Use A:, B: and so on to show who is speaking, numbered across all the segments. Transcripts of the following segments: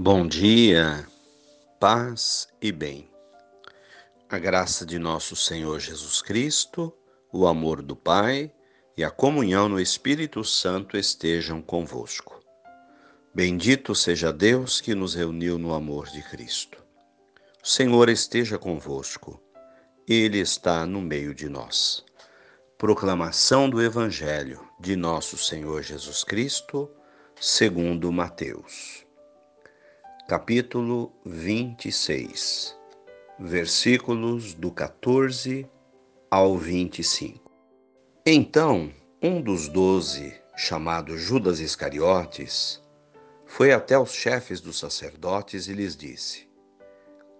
A: Bom dia, paz e bem. A graça de nosso Senhor Jesus Cristo, o amor do Pai e a comunhão no Espírito Santo estejam convosco. Bendito seja Deus que nos reuniu no amor de Cristo. O Senhor esteja convosco, Ele está no meio de nós. Proclamação do Evangelho de nosso Senhor Jesus Cristo, segundo Mateus. Capítulo 26, versículos do 14 ao 25. Então, um dos doze, chamado Judas Iscariotes, foi até os chefes dos sacerdotes e lhes disse: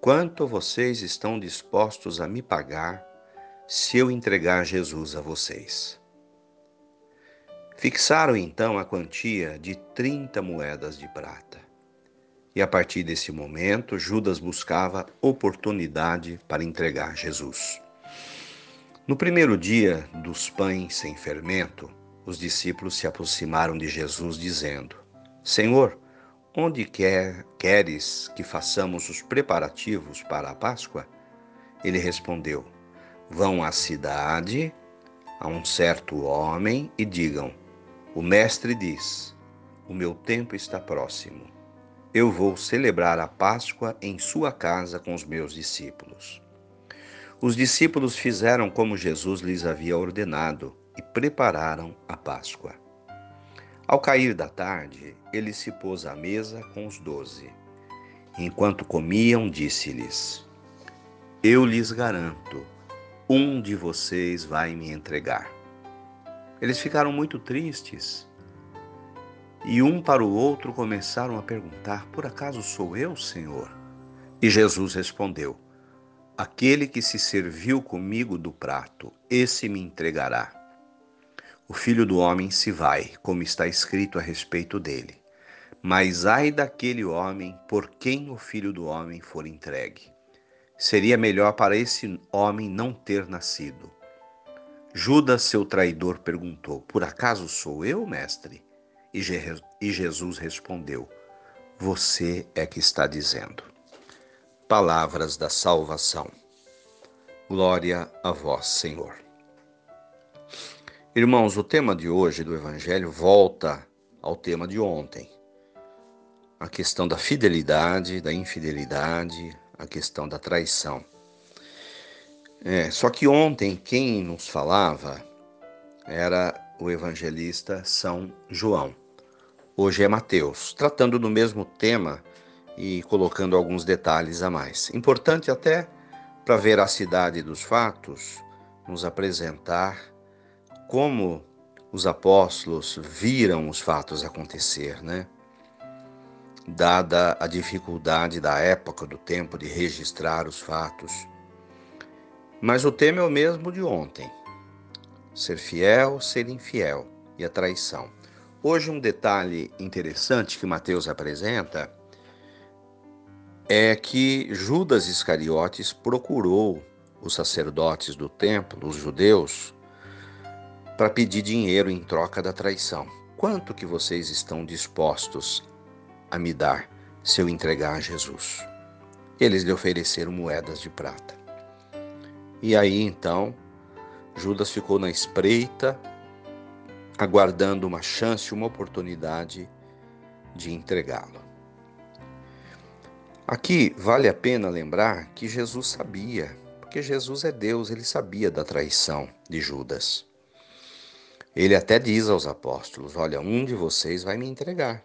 A: Quanto vocês estão dispostos a me pagar se eu entregar Jesus a vocês. Fixaram então a quantia de 30 moedas de prata. E a partir desse momento, Judas buscava oportunidade para entregar Jesus. No primeiro dia dos pães sem fermento, os discípulos se aproximaram de Jesus, dizendo: Senhor, onde quer, queres que façamos os preparativos para a Páscoa? Ele respondeu: Vão à cidade, a um certo homem, e digam: O mestre diz: O meu tempo está próximo. Eu vou celebrar a Páscoa em sua casa com os meus discípulos. Os discípulos fizeram como Jesus lhes havia ordenado e prepararam a Páscoa. Ao cair da tarde, ele se pôs à mesa com os doze. Enquanto comiam, disse-lhes: Eu lhes garanto um de vocês vai me entregar. Eles ficaram muito tristes e um para o outro começaram a perguntar: Por acaso sou eu, Senhor? E Jesus respondeu: Aquele que se serviu comigo do prato, esse me entregará. O filho do homem se vai, como está escrito a respeito dele. Mas ai daquele homem por quem o filho do homem for entregue. Seria melhor para esse homem não ter nascido. Judas, seu traidor, perguntou: Por acaso sou eu, mestre? E, Jesus respondeu: Você é que está dizendo. Palavras da salvação. Glória a vós, Senhor. Irmãos, o tema de hoje do Evangelho volta ao tema de ontem. A questão da fidelidade, da infidelidade, a questão da traição. É, só que ontem quem nos falava era o evangelista São João. Hoje é Mateus, tratando do mesmo tema e colocando alguns detalhes a mais. Importante até para a veracidade dos fatos, nos apresentar como os apóstolos viram os fatos acontecer, né? dada a dificuldade da época do tempo de registrar os fatos. Mas o tema é o mesmo de ontem: ser fiel, ser infiel e a traição. Hoje, um detalhe interessante que Mateus apresenta é que Judas Iscariotes procurou os sacerdotes do templo, os judeus, para pedir dinheiro em troca da traição. Quanto que vocês estão dispostos a me dar se eu entregar a Jesus. Eles lhe ofereceram moedas de prata. E aí então, Judas ficou na espreita, aguardando uma chance, uma oportunidade de entregá-lo. Aqui vale a pena lembrar que Jesus sabia, porque Jesus é Deus, ele sabia da traição de Judas. Ele até diz aos apóstolos: Olha, um de vocês vai me entregar.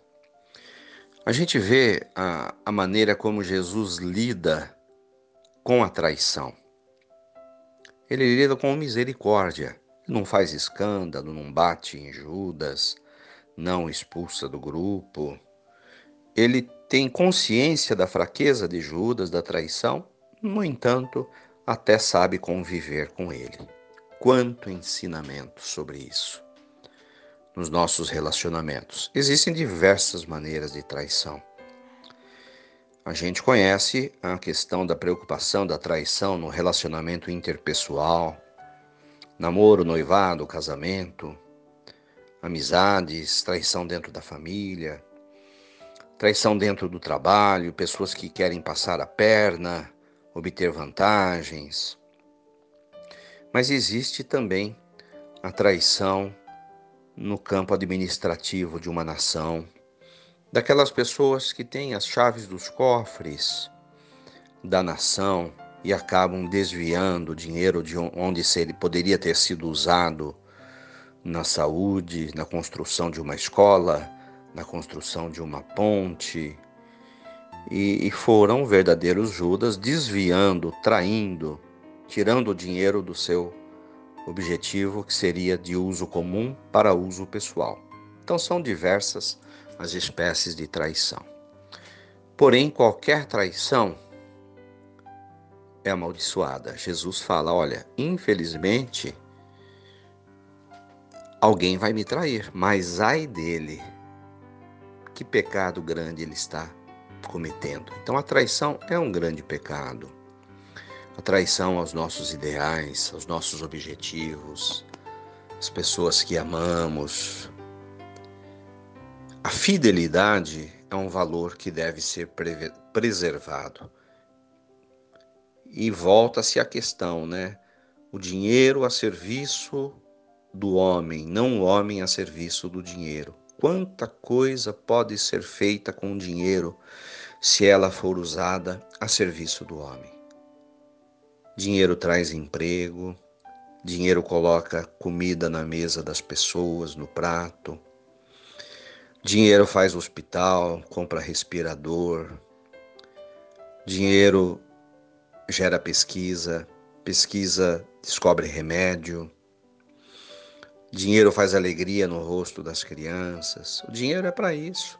A: A gente vê a, a maneira como Jesus lida com a traição. Ele lida com misericórdia. Não faz escândalo, não bate em Judas, não expulsa do grupo. Ele tem consciência da fraqueza de Judas, da traição, no entanto, até sabe conviver com ele. Quanto ensinamento sobre isso nos nossos relacionamentos. Existem diversas maneiras de traição. A gente conhece a questão da preocupação da traição no relacionamento interpessoal, namoro, noivado, casamento, amizades, traição dentro da família, traição dentro do trabalho, pessoas que querem passar a perna, obter vantagens. Mas existe também a traição no campo administrativo de uma nação, daquelas pessoas que têm as chaves dos cofres da nação e acabam desviando dinheiro de onde ele poderia ter sido usado na saúde, na construção de uma escola, na construção de uma ponte. E, e foram verdadeiros Judas desviando, traindo, tirando o dinheiro do seu objetivo, que seria de uso comum para uso pessoal. Então são diversas as espécies de traição. Porém, qualquer traição é amaldiçoada. Jesus fala: olha, infelizmente, alguém vai me trair, mas ai dele, que pecado grande ele está cometendo. Então, a traição é um grande pecado. A traição aos nossos ideais, aos nossos objetivos, as pessoas que amamos. A fidelidade é um valor que deve ser preservado. E volta-se a questão, né? O dinheiro a serviço do homem, não o homem a serviço do dinheiro. Quanta coisa pode ser feita com o dinheiro se ela for usada a serviço do homem? Dinheiro traz emprego, dinheiro coloca comida na mesa das pessoas, no prato. Dinheiro faz hospital, compra respirador. Dinheiro gera pesquisa, pesquisa descobre remédio. Dinheiro faz alegria no rosto das crianças. O dinheiro é para isso.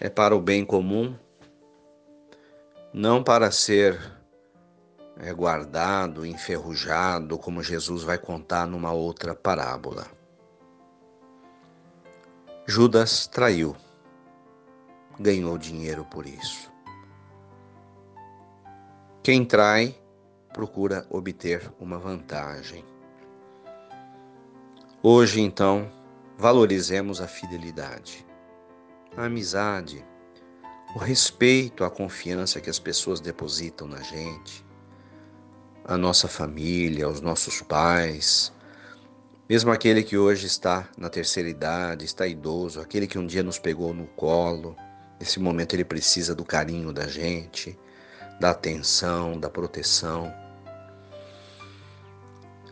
A: É para o bem comum, não para ser é, guardado, enferrujado, como Jesus vai contar numa outra parábola. Judas traiu, ganhou dinheiro por isso. Quem trai procura obter uma vantagem. Hoje, então, valorizemos a fidelidade, a amizade, o respeito, a confiança que as pessoas depositam na gente, a nossa família, os nossos pais, mesmo aquele que hoje está na terceira idade, está idoso, aquele que um dia nos pegou no colo, nesse momento ele precisa do carinho da gente da atenção, da proteção.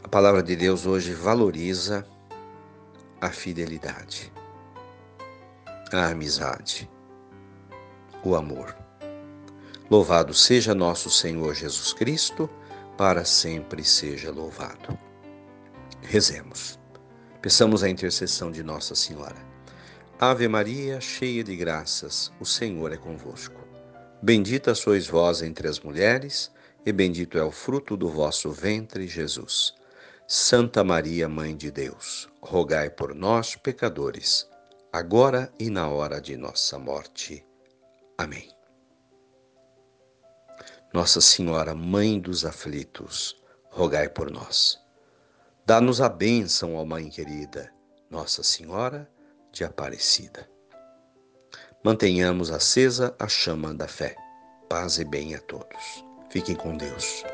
A: A palavra de Deus hoje valoriza a fidelidade, a amizade, o amor. Louvado seja nosso Senhor Jesus Cristo, para sempre seja louvado. Rezemos. Peçamos a intercessão de Nossa Senhora. Ave Maria, cheia de graças, o Senhor é convosco. Bendita sois vós entre as mulheres, e bendito é o fruto do vosso ventre, Jesus. Santa Maria, Mãe de Deus, rogai por nós, pecadores, agora e na hora de nossa morte. Amém. Nossa Senhora, Mãe dos aflitos, rogai por nós. Dá-nos a bênção, ó Mãe querida, Nossa Senhora de Aparecida. Mantenhamos acesa a chama da fé. Paz e bem a todos. Fiquem com Deus.